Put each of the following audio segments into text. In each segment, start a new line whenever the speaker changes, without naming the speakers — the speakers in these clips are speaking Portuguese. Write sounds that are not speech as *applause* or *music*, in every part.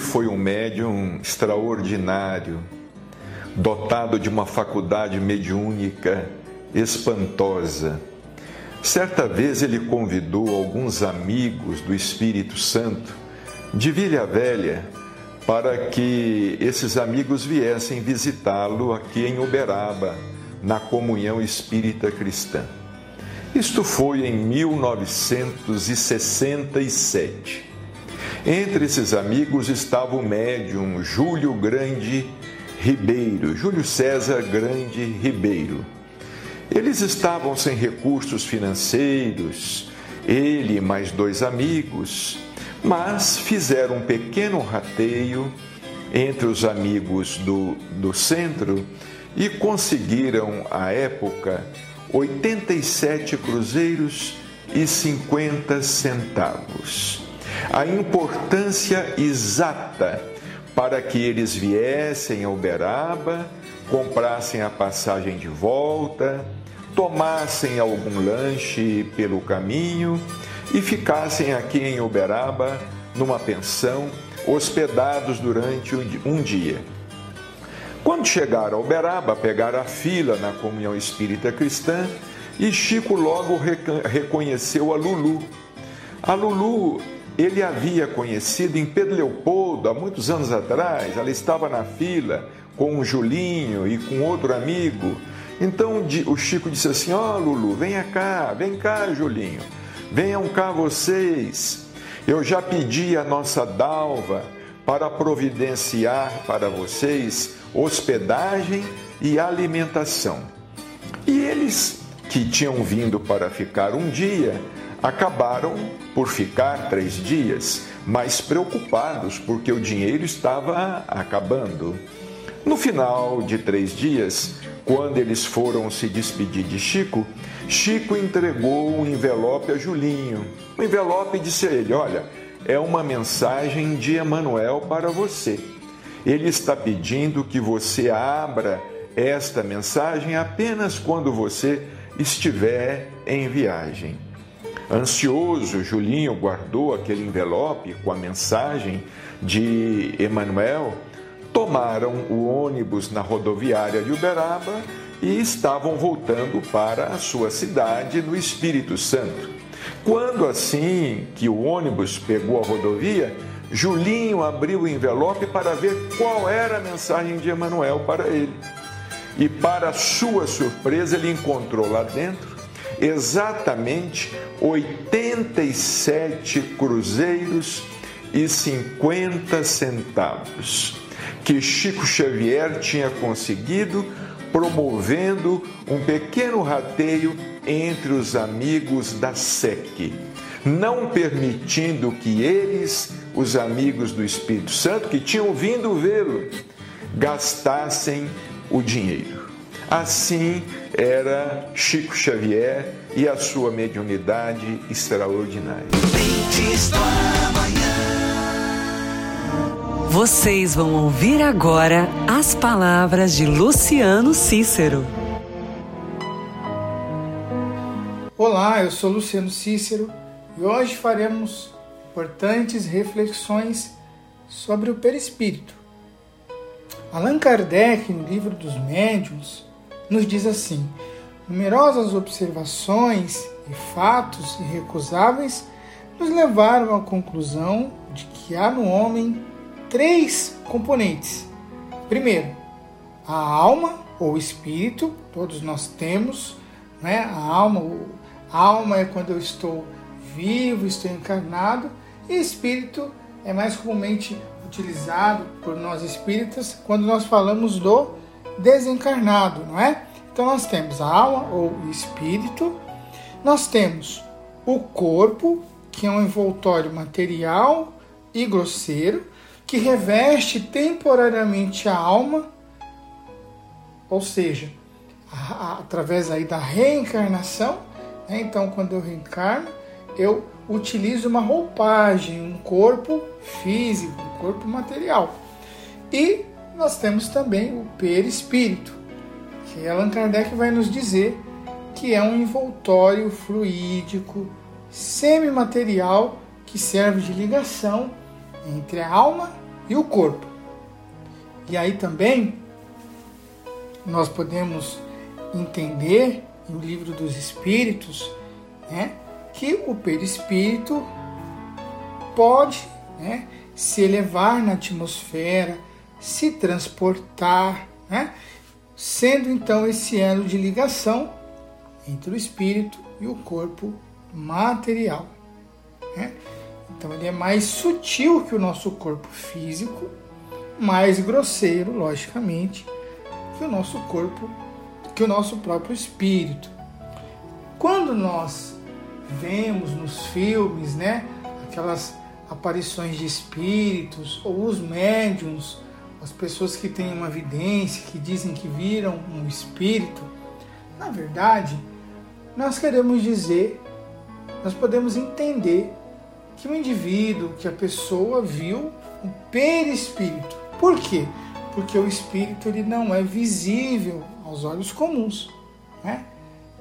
Foi um médium extraordinário, dotado de uma faculdade mediúnica espantosa. Certa vez ele convidou alguns amigos do Espírito Santo de Vila Velha para que esses amigos viessem visitá-lo aqui em Uberaba, na Comunhão Espírita Cristã. Isto foi em 1967. Entre esses amigos estava o médium Júlio Grande Ribeiro, Júlio César Grande Ribeiro. Eles estavam sem recursos financeiros, ele e mais dois amigos, mas fizeram um pequeno rateio entre os amigos do, do centro e conseguiram, à época, 87 cruzeiros e 50 centavos. A importância exata para que eles viessem a Uberaba, comprassem a passagem de volta, tomassem algum lanche pelo caminho e ficassem aqui em Uberaba numa pensão, hospedados durante um dia. Quando chegaram a Uberaba, pegaram a fila na comunhão espírita cristã e Chico logo reconheceu a Lulu. A Lulu ele havia conhecido em Pedro Leopoldo há muitos anos atrás. Ela estava na fila com o Julinho e com outro amigo. Então o Chico disse assim: Ó Lulu, venha cá, vem cá, Julinho, venham cá vocês. Eu já pedi a nossa Dalva para providenciar para vocês hospedagem e alimentação. E eles, que tinham vindo para ficar um dia, acabaram por ficar três dias, mas preocupados porque o dinheiro estava acabando. No final de três dias, quando eles foram se despedir de Chico, Chico entregou um envelope a Julinho. O envelope disse a ele: Olha, é uma mensagem de Emanuel para você. Ele está pedindo que você abra esta mensagem apenas quando você estiver em viagem. Ansioso, Julinho guardou aquele envelope com a mensagem de Emanuel. Tomaram o ônibus na rodoviária de Uberaba e estavam voltando para a sua cidade no Espírito Santo. Quando assim que o ônibus pegou a rodovia, Julinho abriu o envelope para ver qual era a mensagem de Emanuel para ele. E para sua surpresa, ele encontrou lá dentro exatamente 87 cruzeiros e 50 centavos, que Chico Xavier tinha conseguido promovendo um pequeno rateio entre os amigos da SEC, não permitindo que eles, os amigos do Espírito Santo, que tinham vindo vê-lo, gastassem o dinheiro. Assim era Chico Xavier e a sua mediunidade extraordinária.
Vocês vão ouvir agora as palavras de Luciano Cícero.
Olá, eu sou Luciano Cícero e hoje faremos importantes reflexões sobre o perispírito. Allan Kardec, no livro dos Médiuns, nos diz assim: numerosas observações e fatos irrecusáveis nos levaram à conclusão de que há no homem três componentes. Primeiro, a alma ou espírito, todos nós temos, né? A alma, a alma é quando eu estou vivo, estou encarnado, e espírito é mais comumente utilizado por nós espíritas quando nós falamos do desencarnado, não é? Então nós temos a alma ou espírito, nós temos o corpo, que é um envoltório material e grosseiro, que reveste temporariamente a alma, ou seja, a, a, através aí da reencarnação. Né? Então, quando eu reencarno, eu utilizo uma roupagem, um corpo físico, um corpo material. E nós temos também o perispírito, que Allan Kardec vai nos dizer que é um envoltório fluídico, semimaterial, que serve de ligação entre a alma e o corpo. E aí também nós podemos entender no livro dos Espíritos né, que o perispírito pode né, se elevar na atmosfera, se transportar, né, sendo então esse elo de ligação entre o espírito e o corpo material. Né? Então ele é mais sutil que o nosso corpo físico, mais grosseiro, logicamente, que o nosso corpo, que o nosso próprio espírito. Quando nós vemos nos filmes, né, aquelas aparições de espíritos ou os médiums, as pessoas que têm uma vidência, que dizem que viram um espírito, na verdade, nós queremos dizer, nós podemos entender que o indivíduo, que a pessoa viu um perispírito. Por quê? Porque o espírito ele não é visível aos olhos comuns. Né?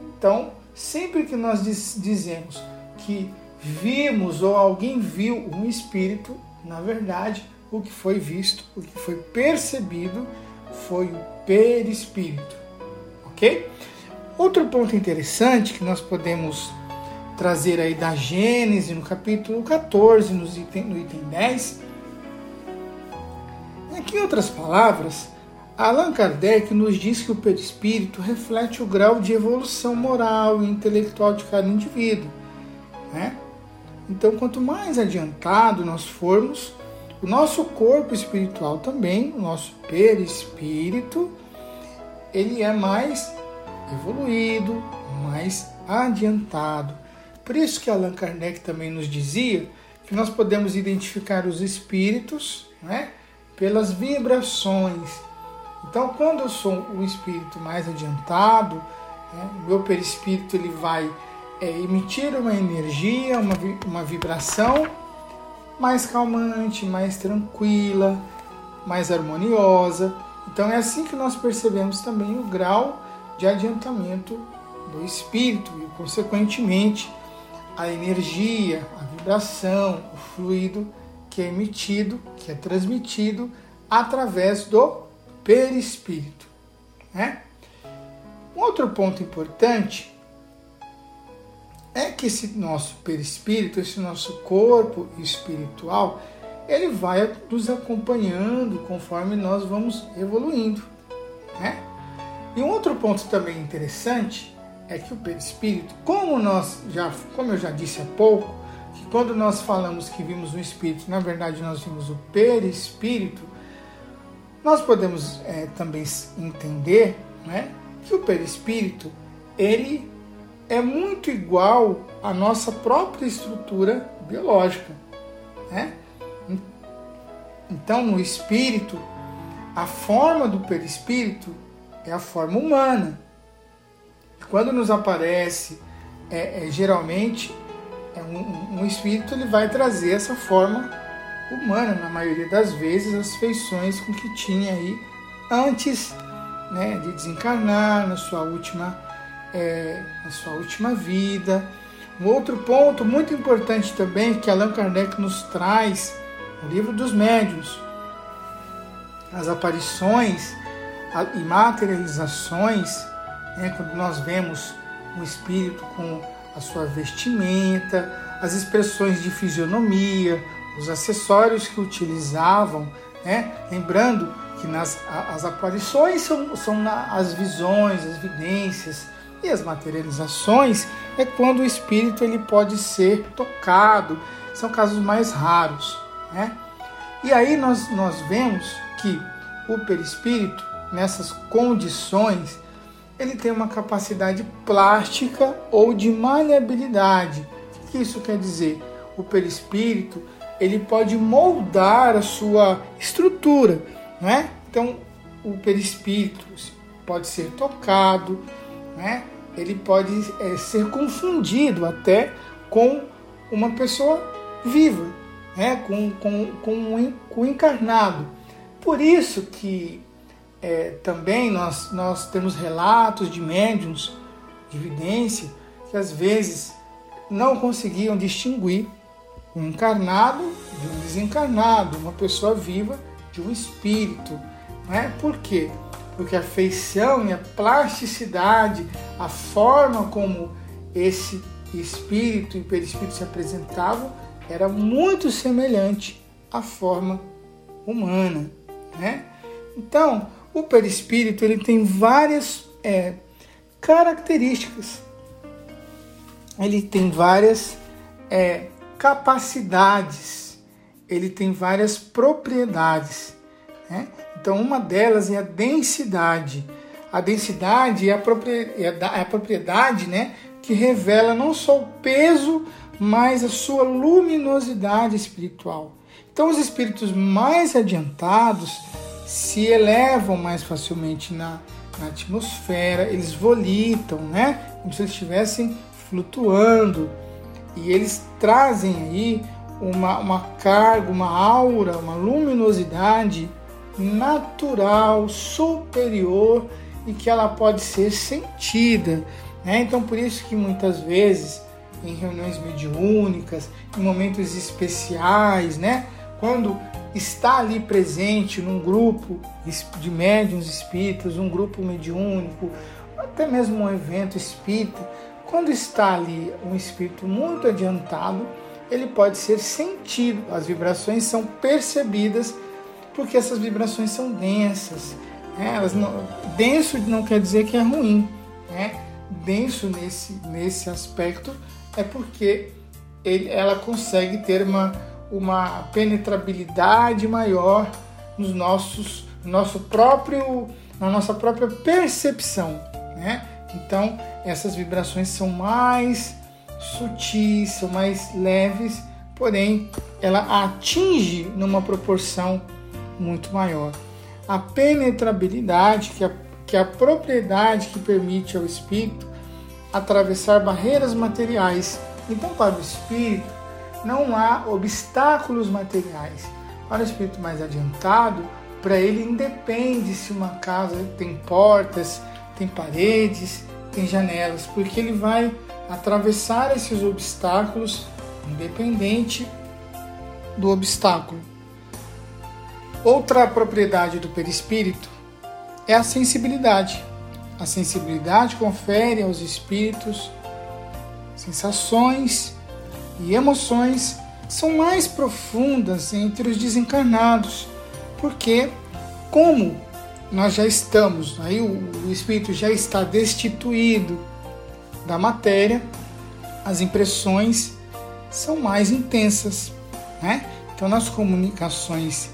Então, sempre que nós dizemos que vimos ou alguém viu um espírito, na verdade, o que foi visto, o que foi percebido foi o perispírito. Ok? Outro ponto interessante que nós podemos trazer aí da Gênesis, no capítulo 14, no item, no item 10. Aqui, em outras palavras, Allan Kardec nos diz que o perispírito reflete o grau de evolução moral e intelectual de cada indivíduo. Né? Então, quanto mais adiantado nós formos, o nosso corpo espiritual também, o nosso perispírito, ele é mais evoluído, mais adiantado. Por isso que Allan Kardec também nos dizia que nós podemos identificar os espíritos né, pelas vibrações. Então, quando eu sou um espírito mais adiantado, né, meu perispírito ele vai é, emitir uma energia, uma, uma vibração mais calmante, mais tranquila, mais harmoniosa. Então, é assim que nós percebemos também o grau de adiantamento do espírito e, consequentemente, a energia, a vibração, o fluido que é emitido, que é transmitido através do perispírito. Né? Um outro ponto importante é que esse nosso perispírito, esse nosso corpo espiritual, ele vai nos acompanhando conforme nós vamos evoluindo. Né? E um outro ponto também interessante é que o perispírito, como nós já, como eu já disse há pouco, que quando nós falamos que vimos o espírito, na verdade nós vimos o perispírito, nós podemos é, também entender né, que o perispírito ele é muito igual à nossa própria estrutura biológica. Né? Então, no espírito, a forma do perispírito é a forma humana. Quando nos aparece, é, é geralmente, é um, um espírito ele vai trazer essa forma humana, na maioria das vezes, as feições com que tinha aí antes né, de desencarnar na sua última, é, na sua última vida. Um outro ponto muito importante também que Allan Kardec nos traz no livro dos médiuns, as aparições e materializações, né, quando nós vemos um espírito com a sua vestimenta, as expressões de fisionomia, os acessórios que utilizavam, né? lembrando que nas, as aparições são, são na, as visões, as vidências e as materializações é quando o espírito ele pode ser tocado, são casos mais raros. Né? E aí nós, nós vemos que o perispírito, nessas condições, ele tem uma capacidade plástica ou de maleabilidade. O que isso quer dizer? O perispírito ele pode moldar a sua estrutura, não é? Então, o perispírito pode ser tocado, né? ele pode é, ser confundido até com uma pessoa viva, né? com, com, com, com o encarnado. Por isso que é, também nós, nós temos relatos de médiums de evidência que às vezes não conseguiam distinguir um encarnado de um desencarnado, uma pessoa viva de um espírito. Né? Por quê? Porque a feição e a plasticidade, a forma como esse espírito e perispírito se apresentavam era muito semelhante à forma humana. Né? Então, o perispírito ele tem várias é, características, ele tem várias é, capacidades, ele tem várias propriedades. Né? Então, uma delas é a densidade. A densidade é a propriedade, é a propriedade né, que revela não só o peso, mas a sua luminosidade espiritual. Então, os espíritos mais adiantados se elevam mais facilmente na, na atmosfera, eles volitam, né? Como se eles estivessem flutuando. E eles trazem aí uma, uma carga, uma aura, uma luminosidade natural, superior e que ela pode ser sentida. Né? Então, por isso que muitas vezes em reuniões mediúnicas, em momentos especiais, né? quando está ali presente num grupo de médiums espíritas, um grupo mediúnico, até mesmo um evento espírita, quando está ali um espírito muito adiantado, ele pode ser sentido, as vibrações são percebidas, porque essas vibrações são densas. Né? Elas não, denso não quer dizer que é ruim. Né? Denso nesse, nesse aspecto é porque ele, ela consegue ter uma uma penetrabilidade maior nos nossos, no nosso próprio, na nossa própria percepção, né? Então essas vibrações são mais sutis, são mais leves, porém ela atinge numa proporção muito maior. A penetrabilidade, que é, que é a propriedade que permite ao espírito atravessar barreiras materiais. Então, para o espírito, não há obstáculos materiais. Para o espírito mais adiantado, para ele independe se uma casa tem portas, tem paredes, tem janelas, porque ele vai atravessar esses obstáculos independente do obstáculo. Outra propriedade do perispírito é a sensibilidade. A sensibilidade confere aos espíritos sensações e emoções são mais profundas entre os desencarnados, porque como nós já estamos, aí o, o espírito já está destituído da matéria, as impressões são mais intensas. Né? Então, nas comunicações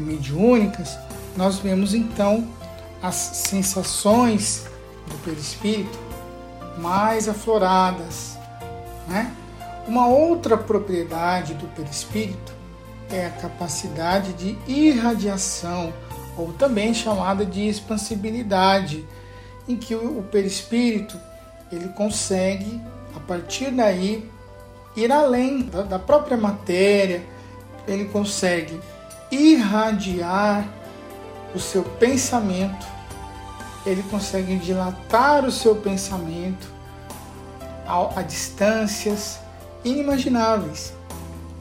mediúnicas, nós vemos então as sensações do perispírito mais afloradas. Né? Uma outra propriedade do perispírito é a capacidade de irradiação, ou também chamada de expansibilidade, em que o perispírito ele consegue, a partir daí, ir além da própria matéria, ele consegue irradiar o seu pensamento, ele consegue dilatar o seu pensamento a, a distâncias inimagináveis.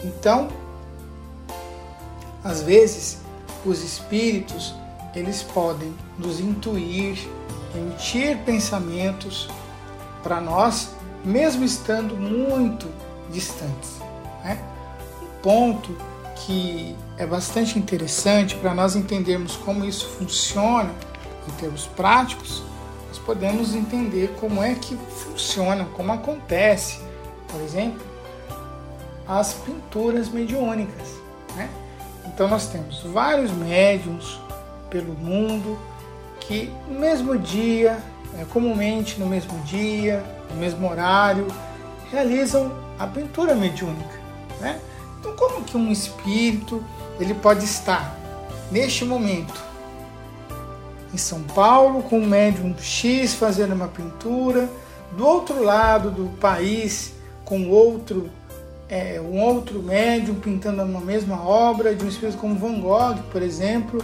Então, às vezes, os espíritos eles podem nos intuir, emitir pensamentos para nós, mesmo estando muito distantes. Né? Um ponto que é bastante interessante para nós entendermos como isso funciona em termos práticos, nós podemos entender como é que funciona, como acontece, por exemplo, as pinturas mediúnicas. Né? Então nós temos vários médiums pelo mundo que no mesmo dia, né, comumente no mesmo dia, no mesmo horário, realizam a pintura mediúnica. Né? Então como que um espírito ele pode estar neste momento em São Paulo com um médium X fazendo uma pintura, do outro lado do país com outro é, um outro médium pintando uma mesma obra de um espírito como Van Gogh, por exemplo.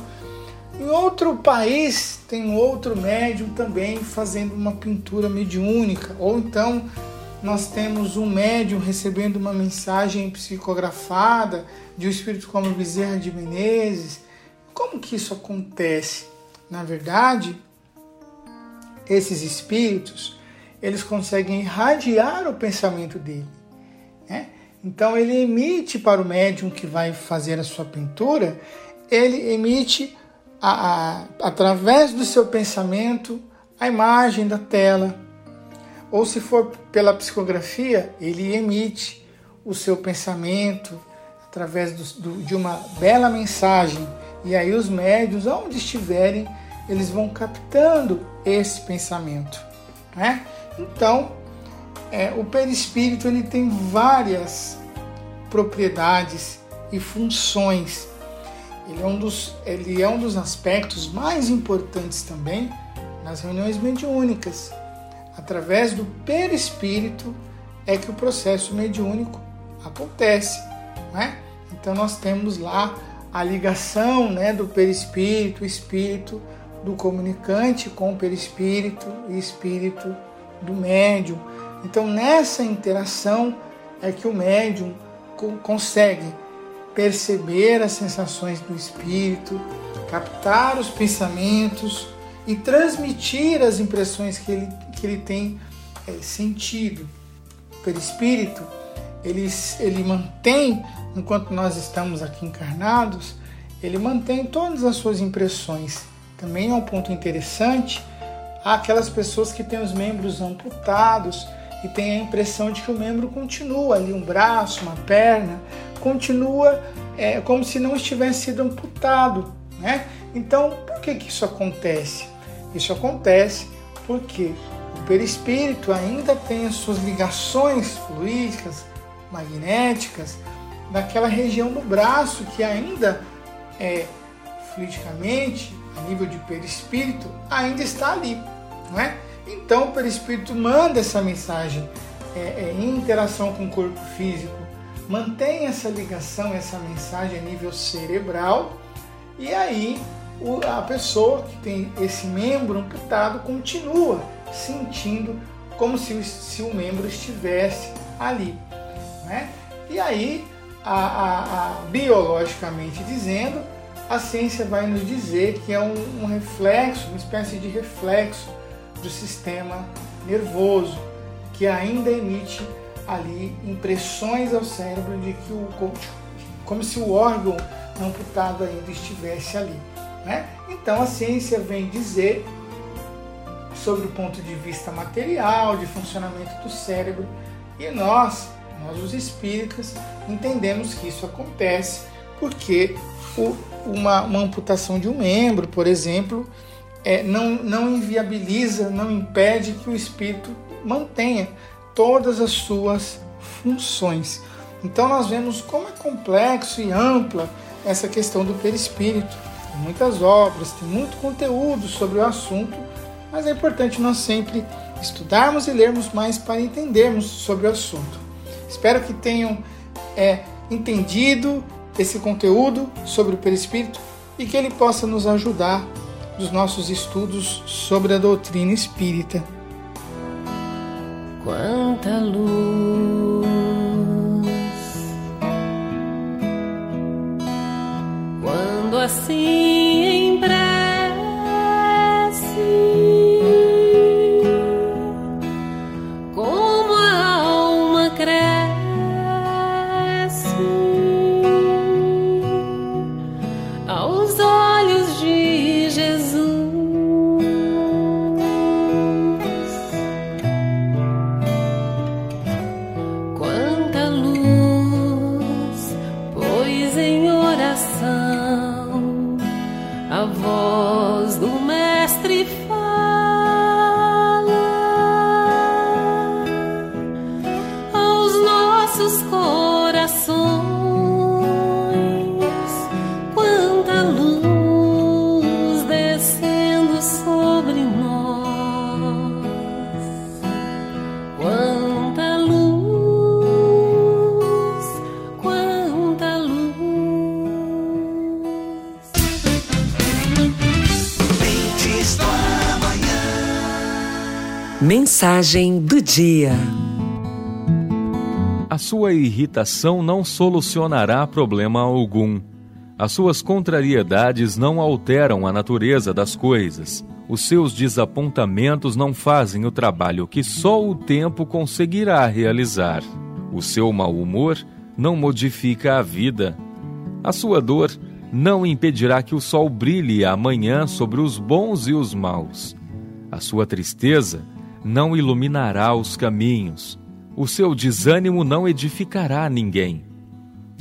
Em outro país tem um outro médium também fazendo uma pintura mediúnica, ou então nós temos um médium recebendo uma mensagem psicografada de um espírito como Bezerra de Menezes. Como que isso acontece? Na verdade, esses espíritos, eles conseguem irradiar o pensamento dele. Né? Então ele emite para o médium que vai fazer a sua pintura, ele emite a, a, através do seu pensamento a imagem da tela. Ou se for pela psicografia, ele emite o seu pensamento através do, do, de uma bela mensagem. E aí os médios, onde estiverem, eles vão captando esse pensamento. Né? Então, é, o perispírito ele tem várias propriedades e funções. Ele é, um dos, ele é um dos aspectos mais importantes também nas reuniões mediúnicas. Através do perispírito é que o processo mediúnico acontece. Né? Então nós temos lá a ligação né, do perispírito, espírito do comunicante com o perispírito e espírito do médium. Então, nessa interação é que o médium consegue perceber as sensações do espírito, captar os pensamentos e transmitir as impressões que ele, que ele tem é, sentido. O perispírito, ele, ele mantém, enquanto nós estamos aqui encarnados, ele mantém todas as suas impressões. Também é um ponto interessante aquelas pessoas que têm os membros amputados e têm a impressão de que o membro continua ali, um braço, uma perna, continua é, como se não estivesse sido amputado. Né? Então, por que, que isso acontece? Isso acontece porque o perispírito ainda tem as suas ligações fluídicas, magnéticas, naquela região do braço que ainda é fluidicamente a nível de perispírito, ainda está ali. Não é? Então o perispírito manda essa mensagem é, é, em interação com o corpo físico, mantém essa ligação, essa mensagem a nível cerebral, e aí o, a pessoa que tem esse membro amputado continua sentindo como se, se o membro estivesse ali. Né? E aí, a, a, a, biologicamente dizendo, a ciência vai nos dizer que é um, um reflexo, uma espécie de reflexo do sistema nervoso, que ainda emite ali impressões ao cérebro de que o como se o órgão amputado ainda estivesse ali. Né? Então a ciência vem dizer sobre o ponto de vista material, de funcionamento do cérebro, e nós, Nós, os espíritas, entendemos que isso acontece porque o, uma, uma, amputação de um membro, por exemplo, é, não, não inviabiliza, não impede que o espírito mantenha todas as suas funções. Então nós vemos como é complexo e ampla essa questão do perispírito. Tem muitas obras, tem muito conteúdo sobre o assunto, mas é importante nós sempre estudarmos e lermos mais para entendermos sobre o assunto. Espero que tenham é, entendido esse conteúdo sobre o perispírito e que ele possa nos ajudar nos nossos estudos sobre a doutrina espírita.
Quanta luz quando assim
Mensagem do dia.
A sua irritação não solucionará problema algum. As suas contrariedades não alteram a natureza das coisas. Os seus desapontamentos não fazem o trabalho que só o tempo conseguirá realizar. O seu mau humor não modifica a vida. A sua dor não impedirá que o sol brilhe amanhã sobre os bons e os maus. A sua tristeza não iluminará os caminhos, o seu desânimo não edificará ninguém.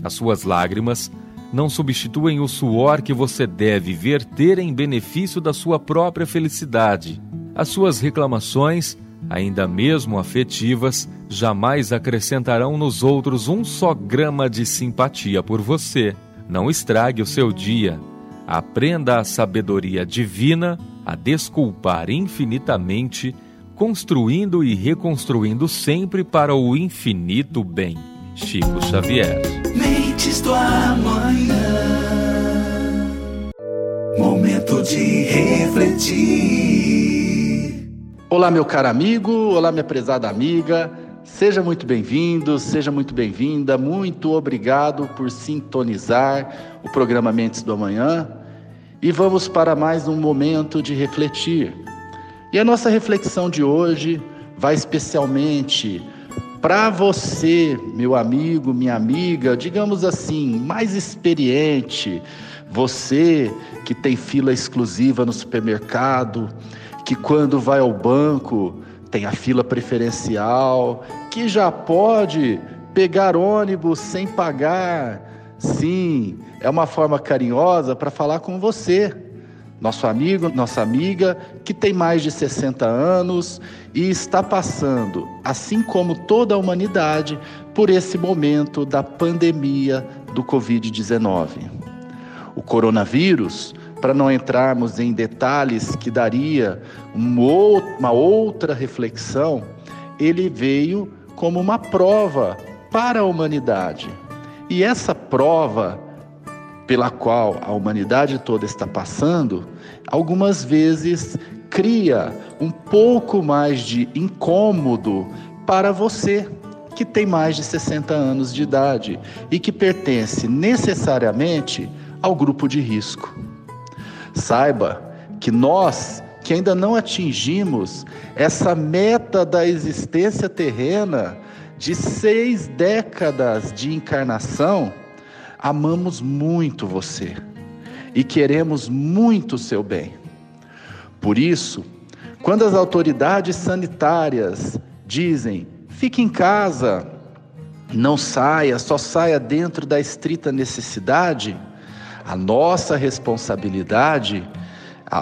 As suas lágrimas não substituem o suor que você deve verter em benefício da sua própria felicidade. As suas reclamações, ainda mesmo afetivas, jamais acrescentarão nos outros um só grama de simpatia por você. Não estrague o seu dia. Aprenda a sabedoria divina a desculpar infinitamente construindo e reconstruindo sempre para o infinito bem. Chico Xavier.
Mentes do amanhã. Momento de refletir.
Olá, meu caro amigo, olá, minha prezada amiga. Seja muito bem-vindo, seja muito bem-vinda. Muito obrigado por sintonizar o programa Mentes do Amanhã. E vamos para mais um momento de refletir. E a nossa reflexão de hoje vai especialmente para você, meu amigo, minha amiga, digamos assim, mais experiente, você que tem fila exclusiva no supermercado, que quando vai ao banco tem a fila preferencial, que já pode pegar ônibus sem pagar. Sim, é uma forma carinhosa para falar com você nosso amigo, nossa amiga, que tem mais de 60 anos e está passando, assim como toda a humanidade, por esse momento da pandemia do Covid-19. O coronavírus, para não entrarmos em detalhes que daria uma outra reflexão, ele veio como uma prova para a humanidade. E essa prova pela qual a humanidade toda está passando, algumas vezes cria um pouco mais de incômodo para você que tem mais de 60 anos de idade e que pertence necessariamente ao grupo de risco. Saiba que nós que ainda não atingimos essa meta da existência terrena de seis décadas de encarnação, amamos muito você e queremos muito o seu bem. Por isso, quando as autoridades sanitárias dizem fique em casa, não saia, só saia dentro da estrita necessidade, a nossa responsabilidade,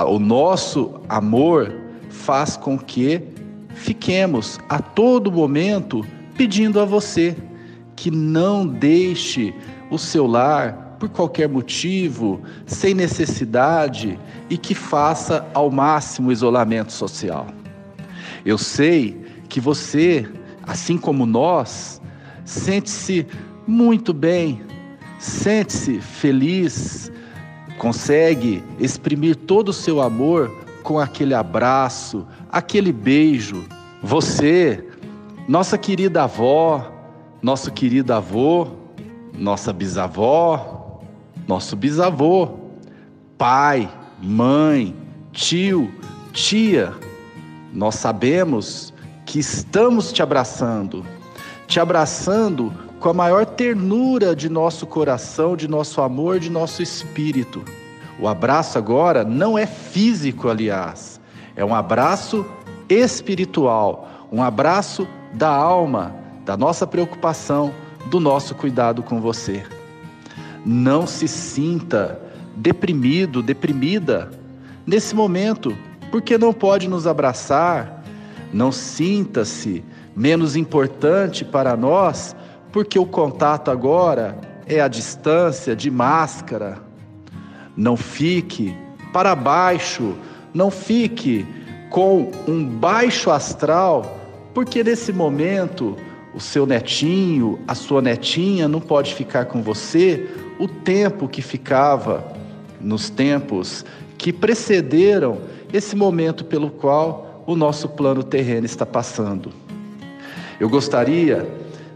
o nosso amor faz com que fiquemos a todo momento pedindo a você que não deixe o seu lar por qualquer motivo, sem necessidade e que faça ao máximo o isolamento social. Eu sei que você, assim como nós, sente-se muito bem, sente-se feliz, consegue exprimir todo o seu amor com aquele abraço, aquele beijo. Você, nossa querida avó, nosso querido avô, nossa bisavó, nosso bisavô, pai, mãe, tio, tia, nós sabemos que estamos te abraçando, te abraçando com a maior ternura de nosso coração, de nosso amor, de nosso espírito. O abraço agora não é físico, aliás, é um abraço espiritual, um abraço da alma, da nossa preocupação, do nosso cuidado com você. Não se sinta deprimido, deprimida nesse momento, porque não pode nos abraçar. Não sinta-se menos importante para nós, porque o contato agora é a distância de máscara. Não fique para baixo, não fique com um baixo astral, porque nesse momento o seu netinho, a sua netinha não pode ficar com você o tempo que ficava nos tempos que precederam esse momento pelo qual o nosso plano terreno está passando. Eu gostaria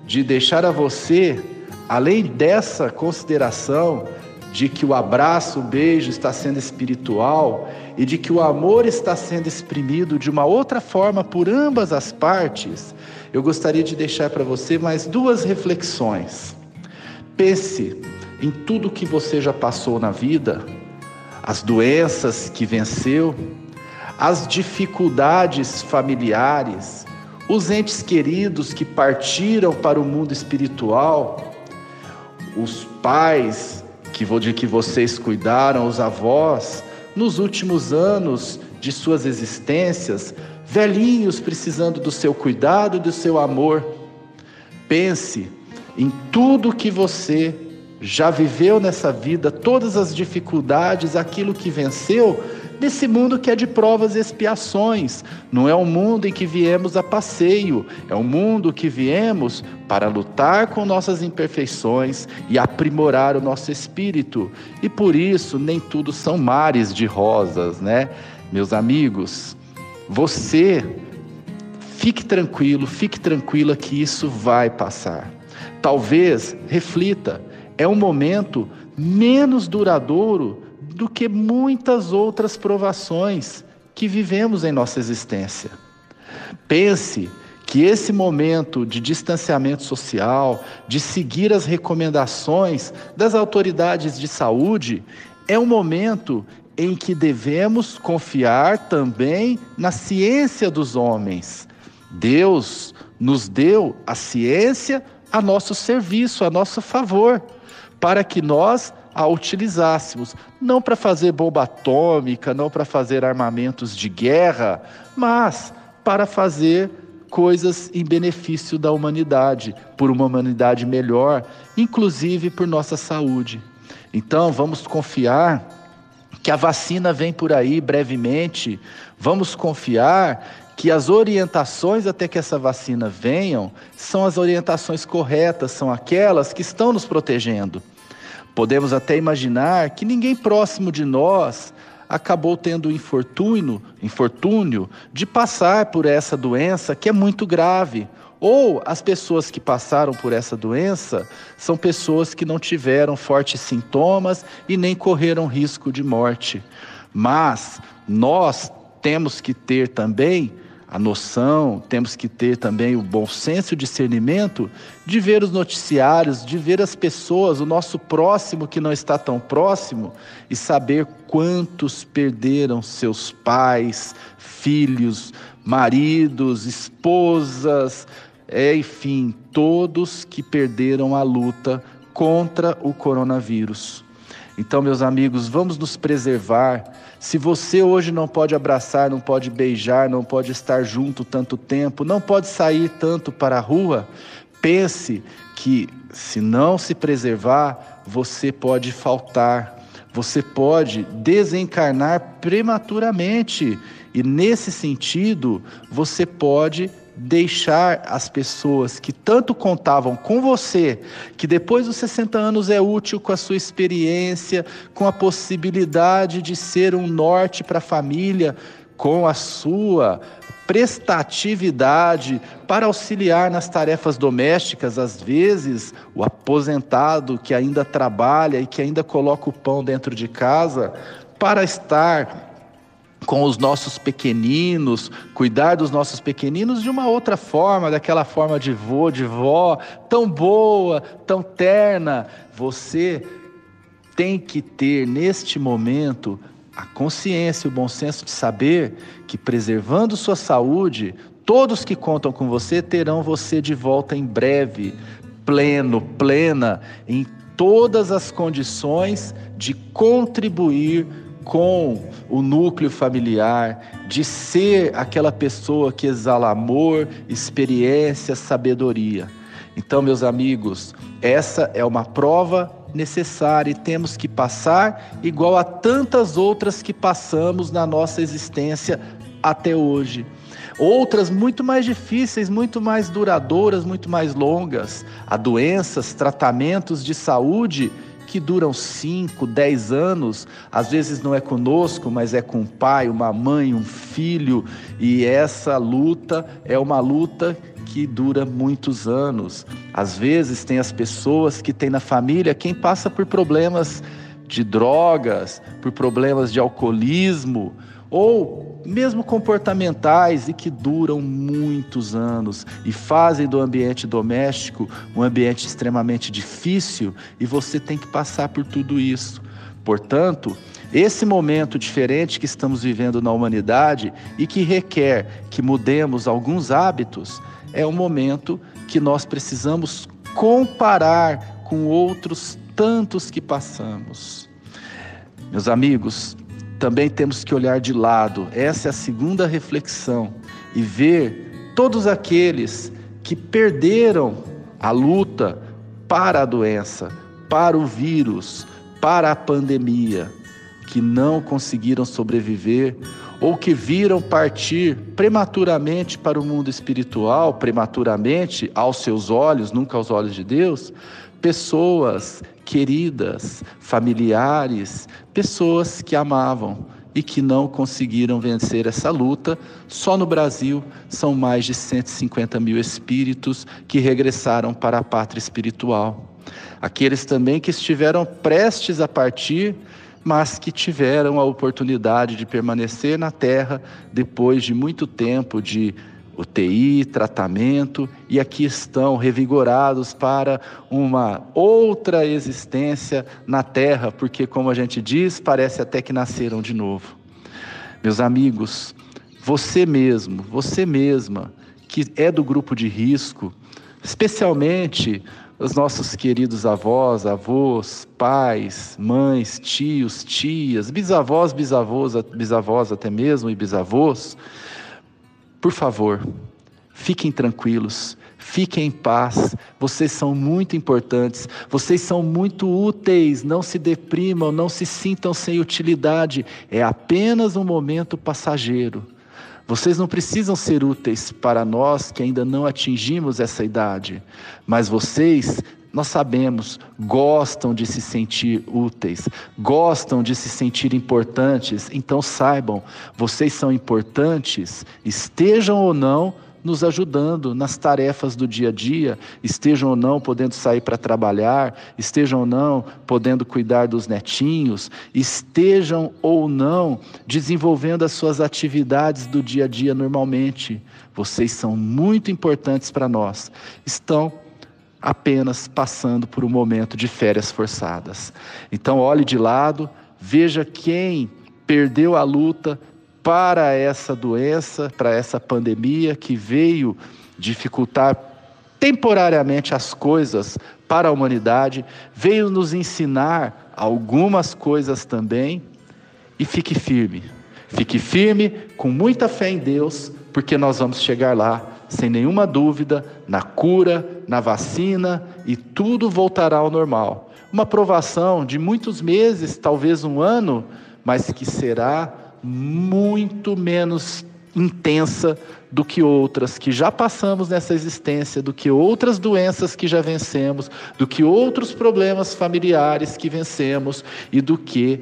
de deixar a você, além dessa consideração de que o abraço, o beijo está sendo espiritual e de que o amor está sendo exprimido de uma outra forma por ambas as partes, eu gostaria de deixar para você mais duas reflexões. Pense em tudo que você já passou na vida, as doenças que venceu, as dificuldades familiares, os entes queridos que partiram para o mundo espiritual, os pais que, de que vocês cuidaram, os avós, nos últimos anos de suas existências, velhinhos precisando do seu cuidado e do seu amor. Pense em tudo que você já viveu nessa vida, todas as dificuldades, aquilo que venceu, nesse mundo que é de provas e expiações. Não é um mundo em que viemos a passeio, é um mundo que viemos para lutar com nossas imperfeições e aprimorar o nosso espírito. E por isso, nem tudo são mares de rosas, né? Meus amigos, você fique tranquilo, fique tranquila que isso vai passar. Talvez reflita é um momento menos duradouro do que muitas outras provações que vivemos em nossa existência. Pense que esse momento de distanciamento social, de seguir as recomendações das autoridades de saúde, é um momento em que devemos confiar também na ciência dos homens. Deus nos deu a ciência a nosso serviço, a nosso favor para que nós a utilizássemos, não para fazer bomba atômica, não para fazer armamentos de guerra, mas para fazer coisas em benefício da humanidade, por uma humanidade melhor, inclusive por nossa saúde. Então, vamos confiar que a vacina vem por aí brevemente, vamos confiar que as orientações até que essa vacina venham são as orientações corretas, são aquelas que estão nos protegendo. Podemos até imaginar que ninguém próximo de nós acabou tendo o infortúnio, infortúnio de passar por essa doença que é muito grave. Ou as pessoas que passaram por essa doença são pessoas que não tiveram fortes sintomas e nem correram risco de morte. Mas nós temos que ter também a noção, temos que ter também o bom senso e discernimento de ver os noticiários, de ver as pessoas, o nosso próximo que não está tão próximo e saber quantos perderam seus pais, filhos, maridos, esposas, é, enfim, todos que perderam a luta contra o coronavírus. Então, meus amigos, vamos nos preservar. Se você hoje não pode abraçar, não pode beijar, não pode estar junto tanto tempo, não pode sair tanto para a rua, pense que se não se preservar, você pode faltar, você pode desencarnar prematuramente. E nesse sentido, você pode deixar as pessoas que tanto contavam com você, que depois dos 60 anos é útil com a sua experiência, com a possibilidade de ser um norte para a família, com a sua prestatividade para auxiliar nas tarefas domésticas, às vezes o aposentado que ainda trabalha e que ainda coloca o pão dentro de casa, para estar com os nossos pequeninos, cuidar dos nossos pequeninos de uma outra forma, daquela forma de vô, de vó, tão boa, tão terna. Você tem que ter neste momento a consciência e o bom senso de saber que preservando sua saúde, todos que contam com você terão você de volta em breve, pleno, plena, em todas as condições de contribuir com o núcleo familiar, de ser aquela pessoa que exala amor, experiência, sabedoria. Então, meus amigos, essa é uma prova necessária e temos que passar igual a tantas outras que passamos na nossa existência até hoje. Outras muito mais difíceis, muito mais duradouras, muito mais longas. Há doenças, tratamentos de saúde que duram 5, 10 anos, às vezes não é conosco, mas é com um pai, uma mãe, um filho, e essa luta é uma luta que dura muitos anos. Às vezes tem as pessoas que têm na família quem passa por problemas de drogas, por problemas de alcoolismo, ou mesmo comportamentais e que duram muitos anos e fazem do ambiente doméstico um ambiente extremamente difícil e você tem que passar por tudo isso. Portanto, esse momento diferente que estamos vivendo na humanidade e que requer que mudemos alguns hábitos é um momento que nós precisamos comparar com outros tantos que passamos. Meus amigos, também temos que olhar de lado. Essa é a segunda reflexão e ver todos aqueles que perderam a luta para a doença, para o vírus, para a pandemia, que não conseguiram sobreviver ou que viram partir prematuramente para o mundo espiritual, prematuramente aos seus olhos, nunca aos olhos de Deus, pessoas queridas, familiares, pessoas que amavam e que não conseguiram vencer essa luta. Só no Brasil são mais de 150 mil espíritos que regressaram para a pátria espiritual. Aqueles também que estiveram prestes a partir, mas que tiveram a oportunidade de permanecer na terra depois de muito tempo de UTI, tratamento, e aqui estão revigorados para uma outra existência na terra, porque, como a gente diz, parece até que nasceram de novo. Meus amigos, você mesmo, você mesma, que é do grupo de risco, especialmente os nossos queridos avós, avós, pais, mães, tios, tias, bisavós, bisavós, bisavós até mesmo e bisavós, por favor, fiquem tranquilos, fiquem em paz. Vocês são muito importantes, vocês são muito úteis. Não se deprimam, não se sintam sem utilidade. É apenas um momento passageiro. Vocês não precisam ser úteis para nós que ainda não atingimos essa idade, mas vocês nós sabemos, gostam de se sentir úteis, gostam de se sentir importantes, então saibam, vocês são importantes, estejam ou não nos ajudando nas tarefas do dia a dia, estejam ou não podendo sair para trabalhar, estejam ou não podendo cuidar dos netinhos, estejam ou não desenvolvendo as suas atividades do dia a dia normalmente. Vocês são muito importantes para nós. Estão apenas passando por um momento de férias forçadas. Então, olhe de lado, veja quem perdeu a luta para essa doença, para essa pandemia que veio dificultar temporariamente as coisas para a humanidade, veio nos ensinar algumas coisas também, e fique firme. Fique firme, com muita fé em Deus, porque nós vamos chegar lá, sem nenhuma dúvida, na cura, na vacina e tudo voltará ao normal. Uma provação de muitos meses, talvez um ano, mas que será muito menos intensa do que outras que já passamos nessa existência, do que outras doenças que já vencemos, do que outros problemas familiares que vencemos e do que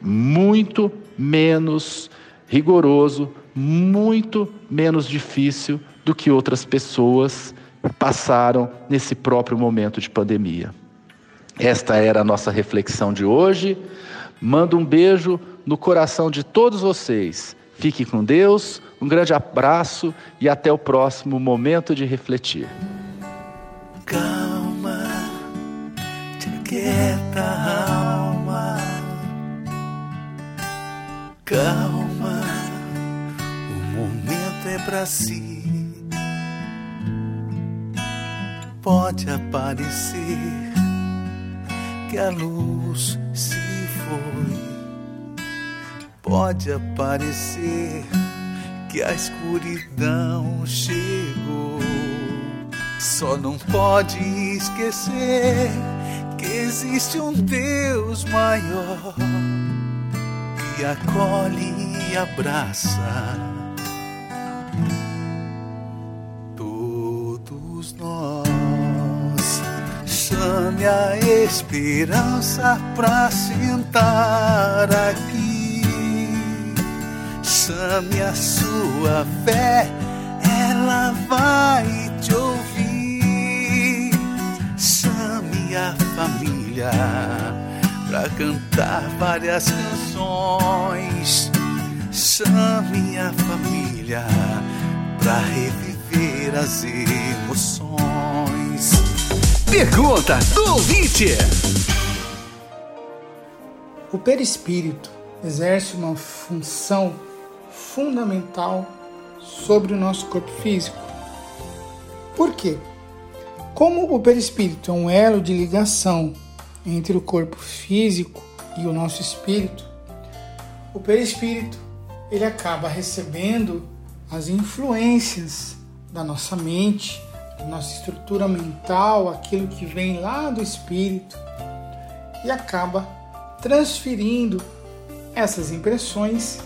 muito menos rigoroso, muito menos difícil do que outras pessoas passaram nesse próprio momento de pandemia. Esta era a nossa reflexão de hoje. Mando um beijo no coração de todos vocês. Fique com Deus, um grande abraço e até o próximo momento de refletir.
Calma, te a alma. Calma, o momento é pra si. Pode aparecer que a luz se foi pode aparecer que a escuridão chegou. Só não pode esquecer que existe um Deus maior que acolhe e abraça Chame a esperança pra sentar aqui Chame a sua fé, ela vai te ouvir. Chame a família pra cantar várias canções. Chame a família pra reviver as emoções.
Pergunta do ouvinte:
O perispírito exerce uma função fundamental sobre o nosso corpo físico. Por quê? Como o perispírito é um elo de ligação entre o corpo físico e o nosso espírito, o perispírito ele acaba recebendo as influências da nossa mente, nossa estrutura mental, aquilo que vem lá do espírito e acaba transferindo essas impressões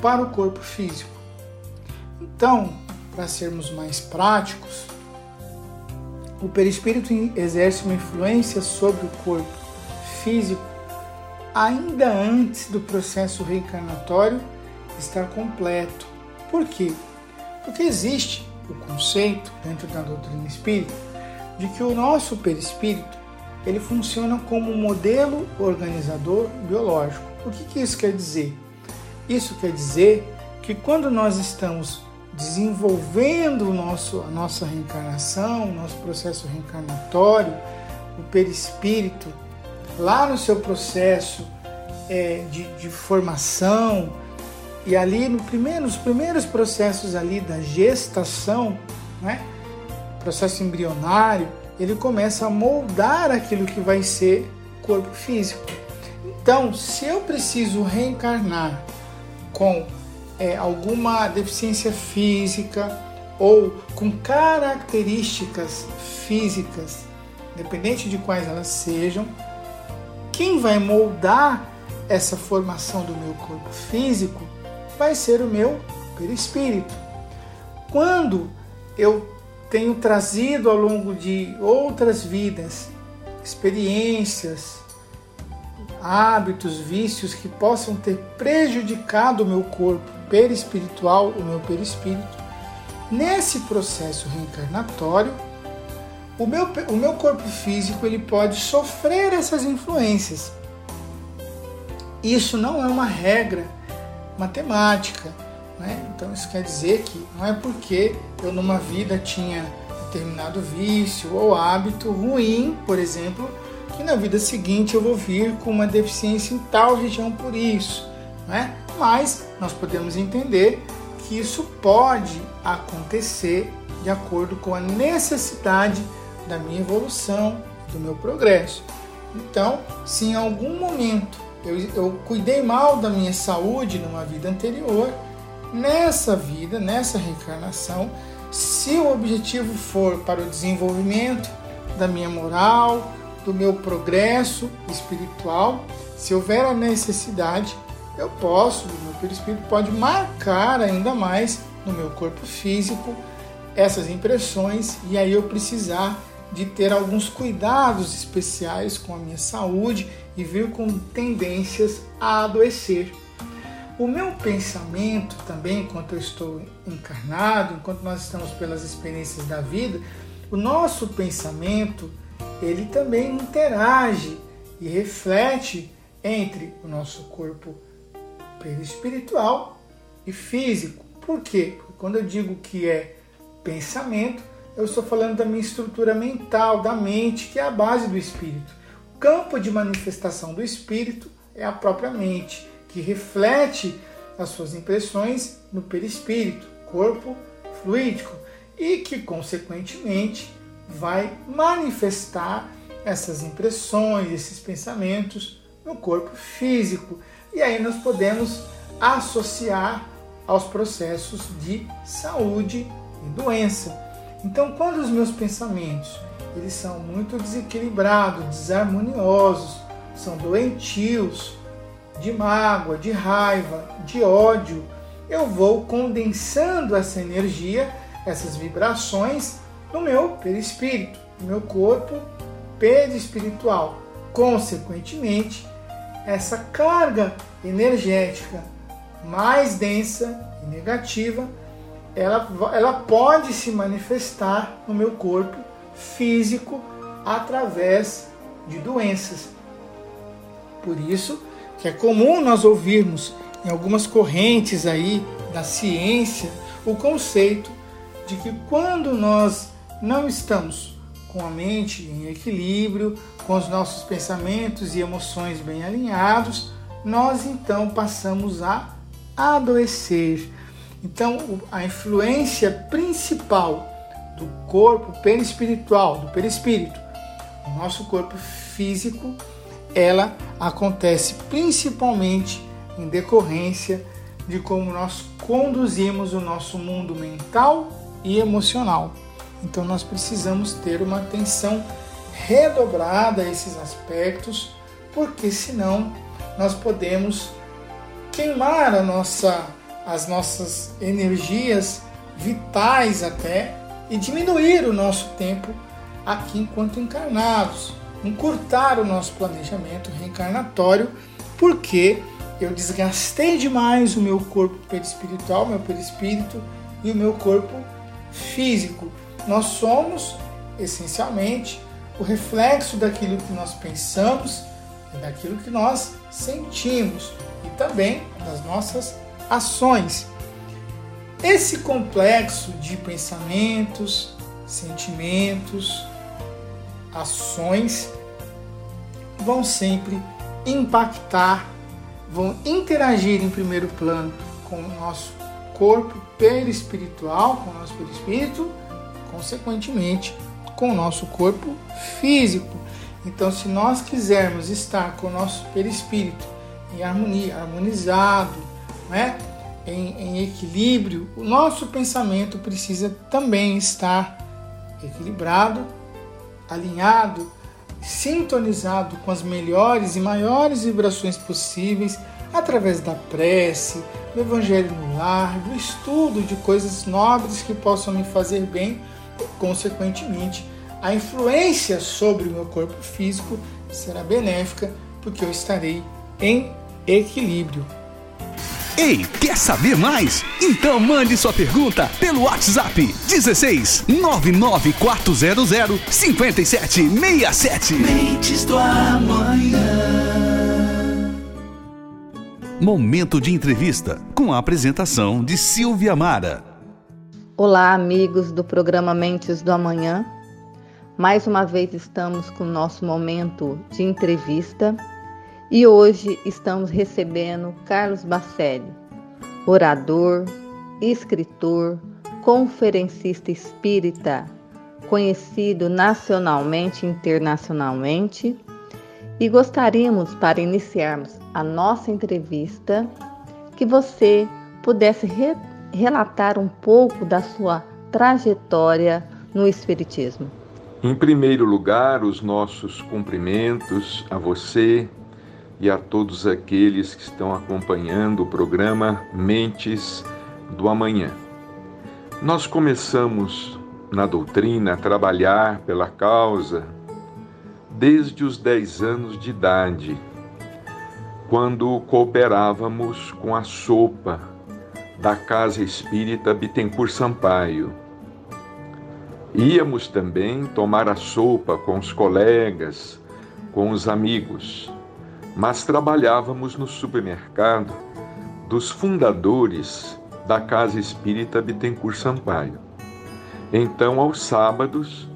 para o corpo físico. Então, para sermos mais práticos, o perispírito exerce uma influência sobre o corpo físico ainda antes do processo reencarnatório estar completo. Por quê? Porque existe o conceito dentro da doutrina espírita de que o nosso perispírito ele funciona como um modelo organizador biológico. O que, que isso quer dizer? Isso quer dizer que quando nós estamos desenvolvendo o nosso, a nossa reencarnação, o nosso processo reencarnatório, o perispírito, lá no seu processo é, de, de, formação, e ali no primeiro, nos primeiros processos ali da gestação, né, processo embrionário, ele começa a moldar aquilo que vai ser corpo físico. Então, se eu preciso reencarnar com é, alguma deficiência física ou com características físicas, independente de quais elas sejam, quem vai moldar essa formação do meu corpo físico vai ser o meu perispírito. Quando eu tenho trazido ao longo de outras vidas experiências, hábitos, vícios que possam ter prejudicado o meu corpo perispiritual, o meu perispírito, nesse processo reencarnatório, o meu, o meu corpo físico ele pode sofrer essas influências. Isso não é uma regra matemática. Né? Então isso quer dizer que não é porque eu numa vida tinha determinado vício ou hábito ruim, por exemplo, que na vida seguinte eu vou vir com uma deficiência em tal região por isso. Né? Mas nós podemos entender que isso pode acontecer de acordo com a necessidade da minha evolução, do meu progresso. Então, se em algum momento eu, eu cuidei mal da minha saúde numa vida anterior, nessa vida, nessa reencarnação, se o objetivo for para o desenvolvimento da minha moral, do meu progresso espiritual, se houver a necessidade, eu posso, o meu perispírito pode marcar ainda mais no meu corpo físico essas impressões e aí eu precisar de ter alguns cuidados especiais com a minha saúde e vir com tendências a adoecer. O meu pensamento também, enquanto eu estou encarnado, enquanto nós estamos pelas experiências da vida, o nosso pensamento, ele também interage e reflete entre o nosso corpo perispiritual e físico. Por quê? Porque quando eu digo que é pensamento, eu estou falando da minha estrutura mental, da mente, que é a base do espírito. O campo de manifestação do espírito é a própria mente, que reflete as suas impressões no perispírito, corpo fluídico, e que, consequentemente, vai manifestar essas impressões, esses pensamentos no corpo físico. E aí nós podemos associar aos processos de saúde e doença. Então, quando os meus pensamentos eles são muito desequilibrados, desarmoniosos, são doentios, de mágoa, de raiva, de ódio, eu vou condensando essa energia, essas vibrações no meu perispírito, no meu corpo perispiritual. Consequentemente, essa carga energética mais densa e negativa ela, ela pode se manifestar no meu corpo físico através de doenças. Por isso que é comum nós ouvirmos em algumas correntes aí da ciência o conceito de que quando nós não estamos com a mente em equilíbrio, com os nossos pensamentos e emoções bem alinhados, nós então passamos a adoecer então, a influência principal do corpo perispiritual, do perispírito, no nosso corpo físico, ela acontece principalmente em decorrência de como nós conduzimos o nosso mundo mental e emocional. Então, nós precisamos ter uma atenção redobrada a esses aspectos, porque senão nós podemos queimar a nossa as nossas energias vitais até e diminuir o nosso tempo aqui enquanto encarnados, encurtar o nosso planejamento reencarnatório, porque eu desgastei demais o meu corpo perispiritual, meu perispírito e o meu corpo físico. Nós somos essencialmente o reflexo daquilo que nós pensamos e daquilo que nós sentimos e também das nossas ações. Esse complexo de pensamentos, sentimentos, ações vão sempre impactar, vão interagir em primeiro plano com o nosso corpo perispiritual, com o nosso perispírito, consequentemente com o nosso corpo físico. Então, se nós quisermos estar com o nosso perispírito em harmonia, harmonizado, né, em, em equilíbrio, o nosso pensamento precisa também estar equilibrado, alinhado, sintonizado com as melhores e maiores vibrações possíveis através da prece, do evangelho no lar, do estudo de coisas nobres que possam me fazer bem e, consequentemente, a influência sobre o meu corpo físico será benéfica porque eu estarei em equilíbrio.
Ei, quer saber mais? Então mande sua pergunta pelo WhatsApp 16 99400 5767.
Mentes do amanhã.
Momento de entrevista com a apresentação de Silvia Mara.
Olá, amigos do programa Mentes do Amanhã. Mais uma vez estamos com o nosso momento de entrevista e hoje estamos recebendo Carlos Bacelli, orador, escritor, conferencista espírita, conhecido nacionalmente e internacionalmente, e gostaríamos, para iniciarmos a nossa entrevista, que você pudesse re relatar um pouco da sua trajetória no Espiritismo.
Em primeiro lugar, os nossos cumprimentos a você e a todos aqueles que estão acompanhando o programa Mentes do Amanhã. Nós começamos na doutrina a trabalhar pela causa desde os 10 anos de idade, quando cooperávamos com a sopa da Casa Espírita Bittencourt Sampaio Íamos também tomar a sopa com os colegas, com os amigos, mas trabalhávamos no supermercado dos fundadores da Casa Espírita Bittencourt Sampaio. Então, aos sábados,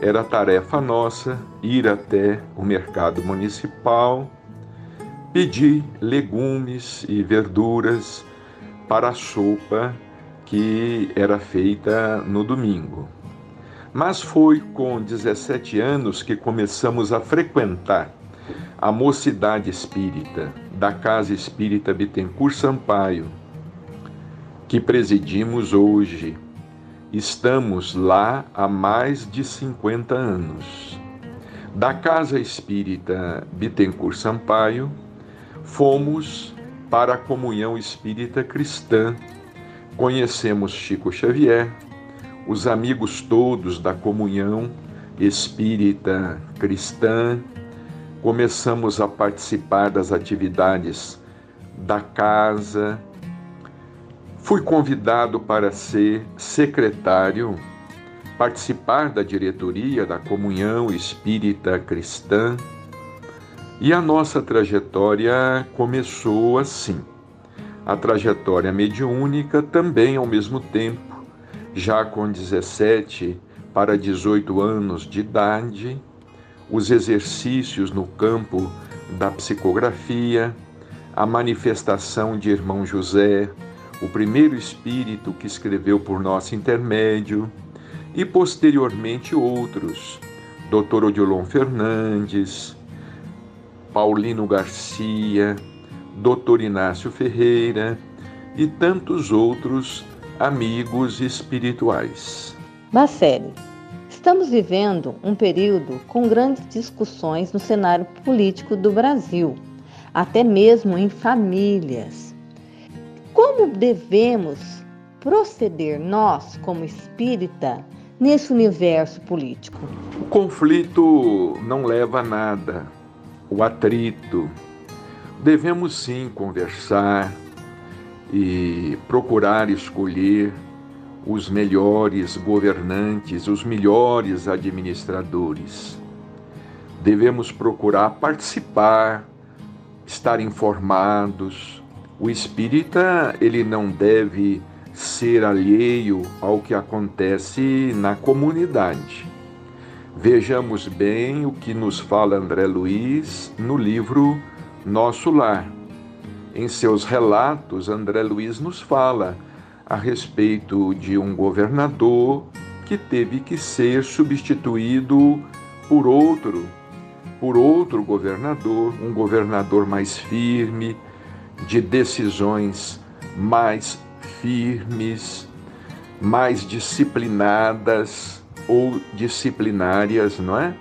era tarefa nossa ir até o mercado municipal, pedir legumes e verduras para a sopa que era feita no domingo. Mas foi com 17 anos que começamos a frequentar a mocidade espírita da Casa Espírita Bittencourt Sampaio, que presidimos hoje. Estamos lá há mais de 50 anos. Da Casa Espírita Bittencourt Sampaio, fomos para a comunhão espírita cristã. Conhecemos Chico Xavier, os amigos todos da comunhão espírita cristã, começamos a participar das atividades da casa. Fui convidado para ser secretário, participar da diretoria da Comunhão Espírita Cristã. E a nossa trajetória começou assim. A trajetória mediúnica também ao mesmo tempo já com 17 para 18 anos de idade, os exercícios no campo da psicografia, a manifestação de irmão José, o primeiro espírito que escreveu por nosso intermédio, e posteriormente outros, Dr. Odilon Fernandes, Paulino Garcia, Dr. Inácio Ferreira e tantos outros amigos espirituais.
Bacelli, estamos vivendo um período com grandes discussões no cenário político do Brasil, até mesmo em famílias. Como devemos proceder nós, como espírita, nesse universo político?
O conflito não leva a nada, o atrito. Devemos sim conversar, e procurar escolher os melhores governantes, os melhores administradores. Devemos procurar participar, estar informados. O espírita, ele não deve ser alheio ao que acontece na comunidade. Vejamos bem o que nos fala André Luiz no livro Nosso Lar em seus relatos, André Luiz nos fala a respeito de um governador que teve que ser substituído por outro, por outro governador, um governador mais firme, de decisões mais firmes, mais disciplinadas ou disciplinárias, não é?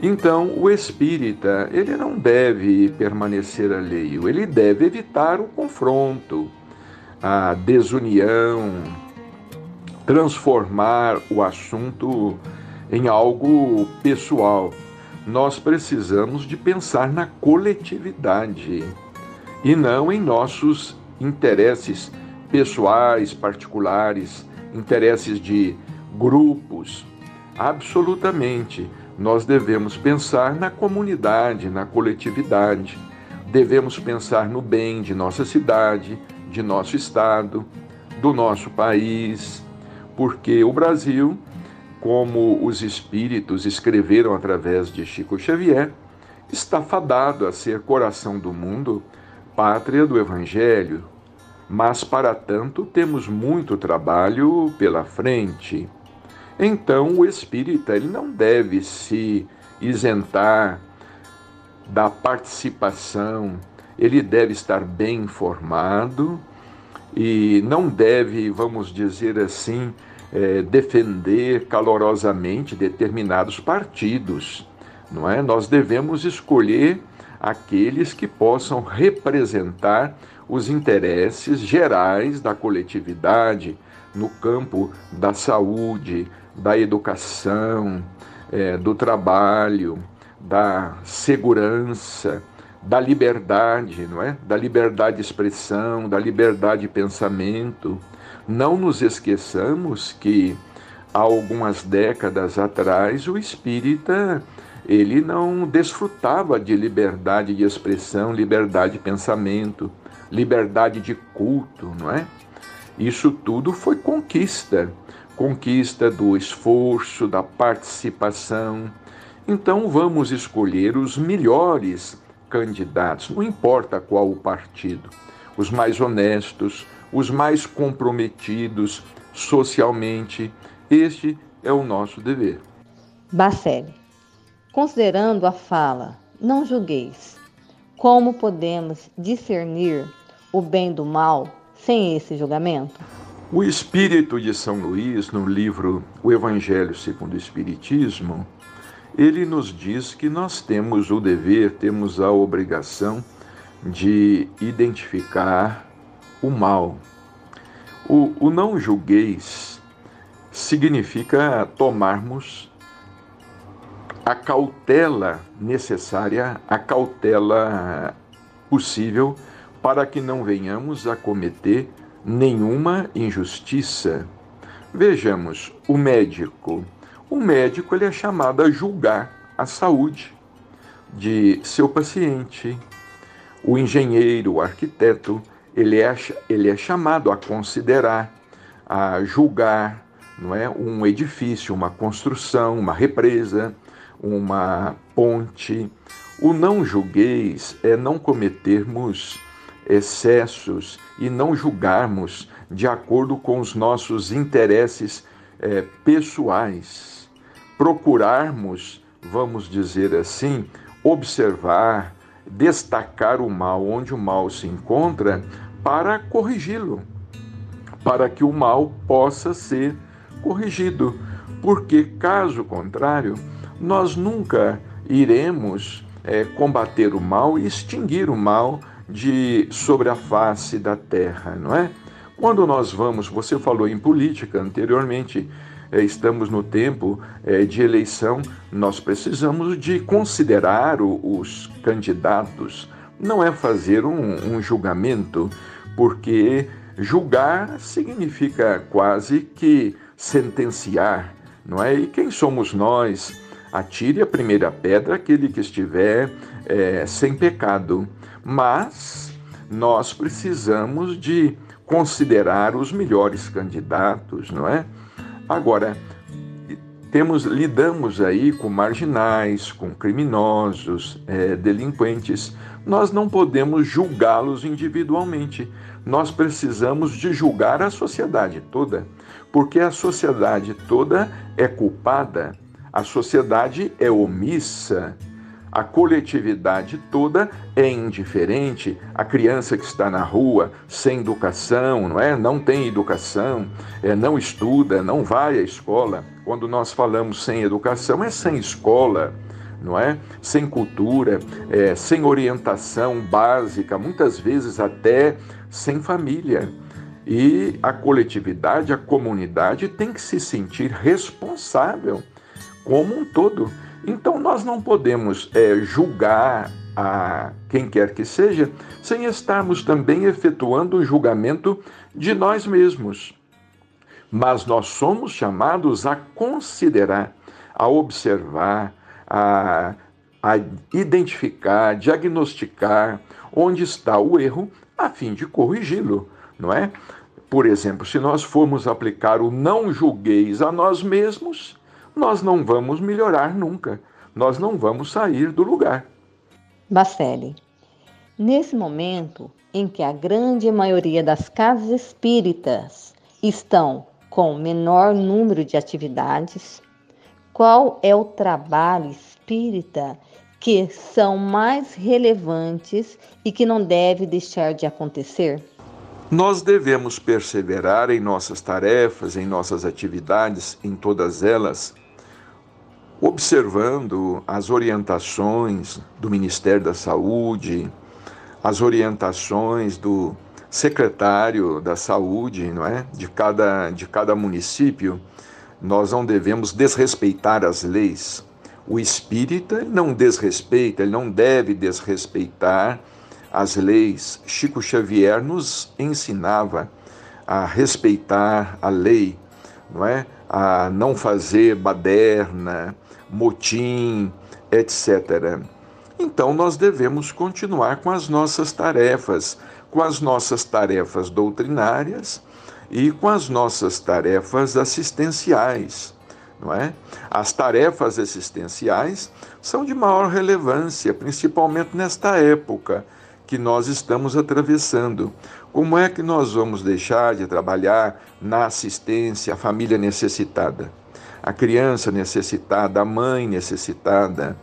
Então, o espírita, ele não deve permanecer alheio, ele deve evitar o confronto, a desunião, transformar o assunto em algo pessoal. Nós precisamos de pensar na coletividade e não em nossos interesses pessoais, particulares, interesses de grupos. Absolutamente nós devemos pensar na comunidade, na coletividade. Devemos pensar no bem de nossa cidade, de nosso estado, do nosso país, porque o Brasil, como os espíritos escreveram através de Chico Xavier, está fadado a ser coração do mundo, pátria do Evangelho. mas para tanto temos muito trabalho pela frente. Então o espírita ele não deve se isentar da participação, ele deve estar bem informado e não deve, vamos dizer assim, é, defender calorosamente determinados partidos, não é? Nós devemos escolher aqueles que possam representar os interesses gerais da coletividade no campo da saúde, da educação, é, do trabalho, da segurança, da liberdade, não é? Da liberdade de expressão, da liberdade de pensamento. Não nos esqueçamos que há algumas décadas atrás o espírita ele não desfrutava de liberdade de expressão, liberdade de pensamento, liberdade de culto, não é? Isso tudo foi conquista, conquista do esforço, da participação. Então vamos escolher os melhores candidatos, não importa qual o partido, os mais honestos, os mais comprometidos socialmente. Este é o nosso dever.
Bacelli, considerando a fala, não julgueis, como podemos discernir o bem do mal sem esse julgamento?
O espírito de São Luís, no livro O Evangelho segundo o Espiritismo, ele nos diz que nós temos o dever, temos a obrigação de identificar o mal. O, o não julgueis significa tomarmos a cautela necessária, a cautela possível para que não venhamos a cometer nenhuma injustiça. Vejamos, o médico o médico ele é chamado a julgar a saúde de seu paciente. O engenheiro, o arquiteto, ele é, ele é chamado a considerar, a julgar não é, um edifício, uma construção, uma represa, uma ponte. O não julgueis é não cometermos excessos e não julgarmos de acordo com os nossos interesses é, pessoais procurarmos, vamos dizer assim, observar, destacar o mal onde o mal se encontra para corrigi-lo, para que o mal possa ser corrigido, porque caso contrário, nós nunca iremos é, combater o mal e extinguir o mal de sobre a face da terra, não é? Quando nós vamos, você falou em política anteriormente, estamos no tempo é, de eleição, nós precisamos de considerar os candidatos. Não é fazer um, um julgamento, porque julgar significa quase que sentenciar, não é? E quem somos nós? Atire a primeira pedra aquele que estiver é, sem pecado. Mas nós precisamos de considerar os melhores candidatos, não é? Agora, temos lidamos aí com marginais, com criminosos, é, delinquentes. Nós não podemos julgá-los individualmente. Nós precisamos de julgar a sociedade toda, porque a sociedade toda é culpada, a sociedade é omissa, a coletividade toda é indiferente. A criança que está na rua sem educação, não é? Não tem educação, é, não estuda, não vai à escola. Quando nós falamos sem educação, é sem escola, não é? Sem cultura, é, sem orientação básica, muitas vezes até sem família. E a coletividade, a comunidade tem que se sentir responsável como um todo então nós não podemos é, julgar a quem quer que seja sem estarmos também efetuando um julgamento de nós mesmos. Mas nós somos chamados a considerar, a observar, a, a identificar, diagnosticar onde está o erro a fim de corrigi-lo, não é? Por exemplo, se nós formos aplicar o não julgueis a nós mesmos, nós não vamos melhorar nunca, nós não vamos sair do lugar.
Bacelli, nesse momento, em que a grande maioria das casas espíritas estão com menor número de atividades? Qual é o trabalho espírita que são mais relevantes e que não deve deixar de acontecer?
Nós devemos perseverar em nossas tarefas, em nossas atividades, em todas elas, observando as orientações do Ministério da Saúde, as orientações do secretário da Saúde, não é? De cada de cada município, nós não devemos desrespeitar as leis. O espírita não desrespeita, ele não deve desrespeitar as leis. Chico Xavier nos ensinava a respeitar a lei, não é? A não fazer baderna, motim, etc. Então nós devemos continuar com as nossas tarefas, com as nossas tarefas doutrinárias e com as nossas tarefas assistenciais, não é? As tarefas assistenciais são de maior relevância, principalmente nesta época que nós estamos atravessando. Como é que nós vamos deixar de trabalhar na assistência à família necessitada, a criança necessitada, a mãe necessitada?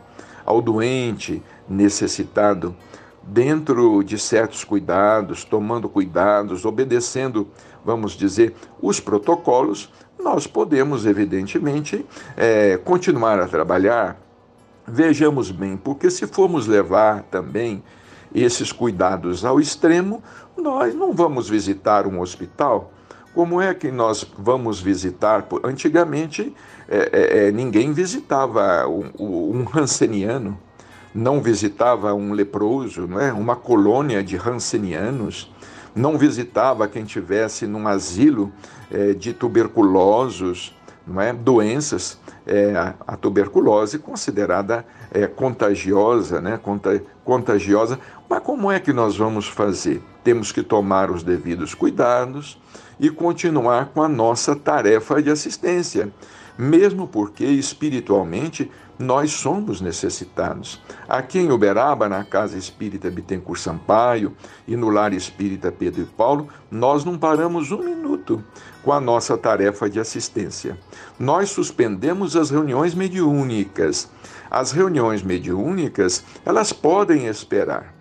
ao doente necessitado, dentro de certos cuidados, tomando cuidados, obedecendo, vamos dizer, os protocolos, nós podemos, evidentemente, é, continuar a trabalhar. Vejamos bem, porque se formos levar também esses cuidados ao extremo, nós não vamos visitar um hospital. Como é que nós vamos visitar? Antigamente, é, é, é, ninguém visitava um, um *laughs* Hanseniano, não visitava um leproso, não é? uma colônia de Hansenianos, não visitava quem tivesse num asilo é, de tuberculosos, não é? doenças. É, a tuberculose considerada é, contagiosa, né? contagiosa. Mas como é que nós vamos fazer? Temos que tomar os devidos cuidados e continuar com a nossa tarefa de assistência mesmo porque espiritualmente nós somos necessitados. Aqui em Uberaba, na Casa Espírita Bittencourt Sampaio e no Lar Espírita Pedro e Paulo, nós não paramos um minuto com a nossa tarefa de assistência. Nós suspendemos as reuniões mediúnicas. As reuniões mediúnicas, elas podem esperar.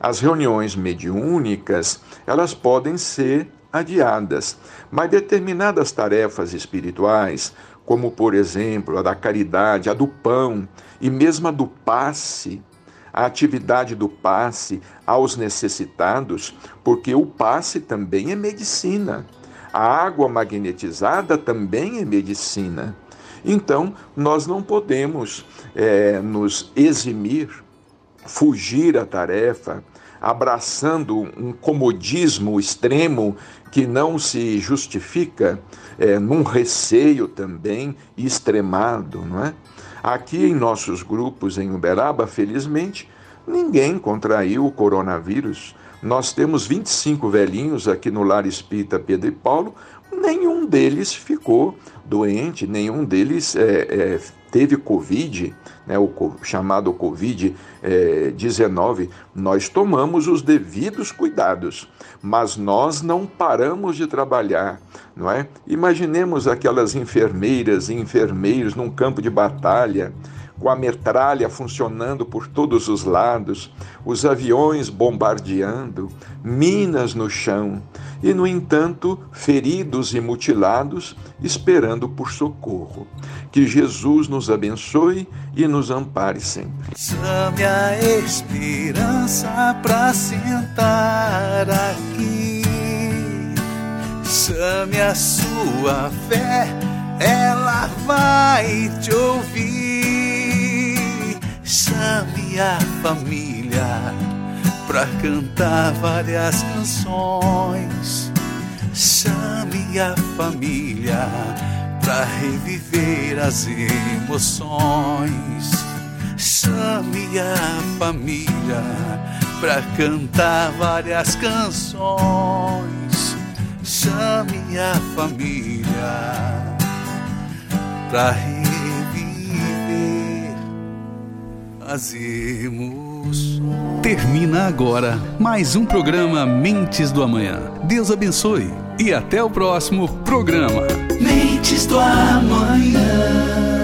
As reuniões mediúnicas, elas podem ser adiadas, mas determinadas tarefas espirituais, como por exemplo a da caridade, a do pão e mesmo a do passe, a atividade do passe aos necessitados, porque o passe também é medicina. A água magnetizada também é medicina. Então, nós não podemos é, nos eximir, fugir à tarefa, abraçando um comodismo extremo que não se justifica é, num receio também extremado, não é? Aqui em nossos grupos em Uberaba, felizmente, ninguém contraiu o coronavírus. Nós temos 25 velhinhos aqui no Lar Espírita Pedro e Paulo, nenhum deles ficou doente, nenhum deles é, é, teve Covid, né, o chamado Covid-19, nós tomamos os devidos cuidados, mas nós não paramos de trabalhar, não é? Imaginemos aquelas enfermeiras e enfermeiros num campo de batalha, com a metralha funcionando por todos os lados, os aviões bombardeando, minas no chão, e, no entanto, feridos e mutilados, esperando por socorro. Que Jesus nos abençoe e nos ampare sempre.
Chame a esperança para sentar aqui. Chame a sua fé, ela vai te ouvir. Chame a família pra cantar várias canções. Chame a família pra reviver as emoções. Chame a família pra cantar várias canções. Chame a família pra reviver Termina agora mais um programa Mentes do Amanhã. Deus abençoe e até o próximo programa.
Mentes do amanhã.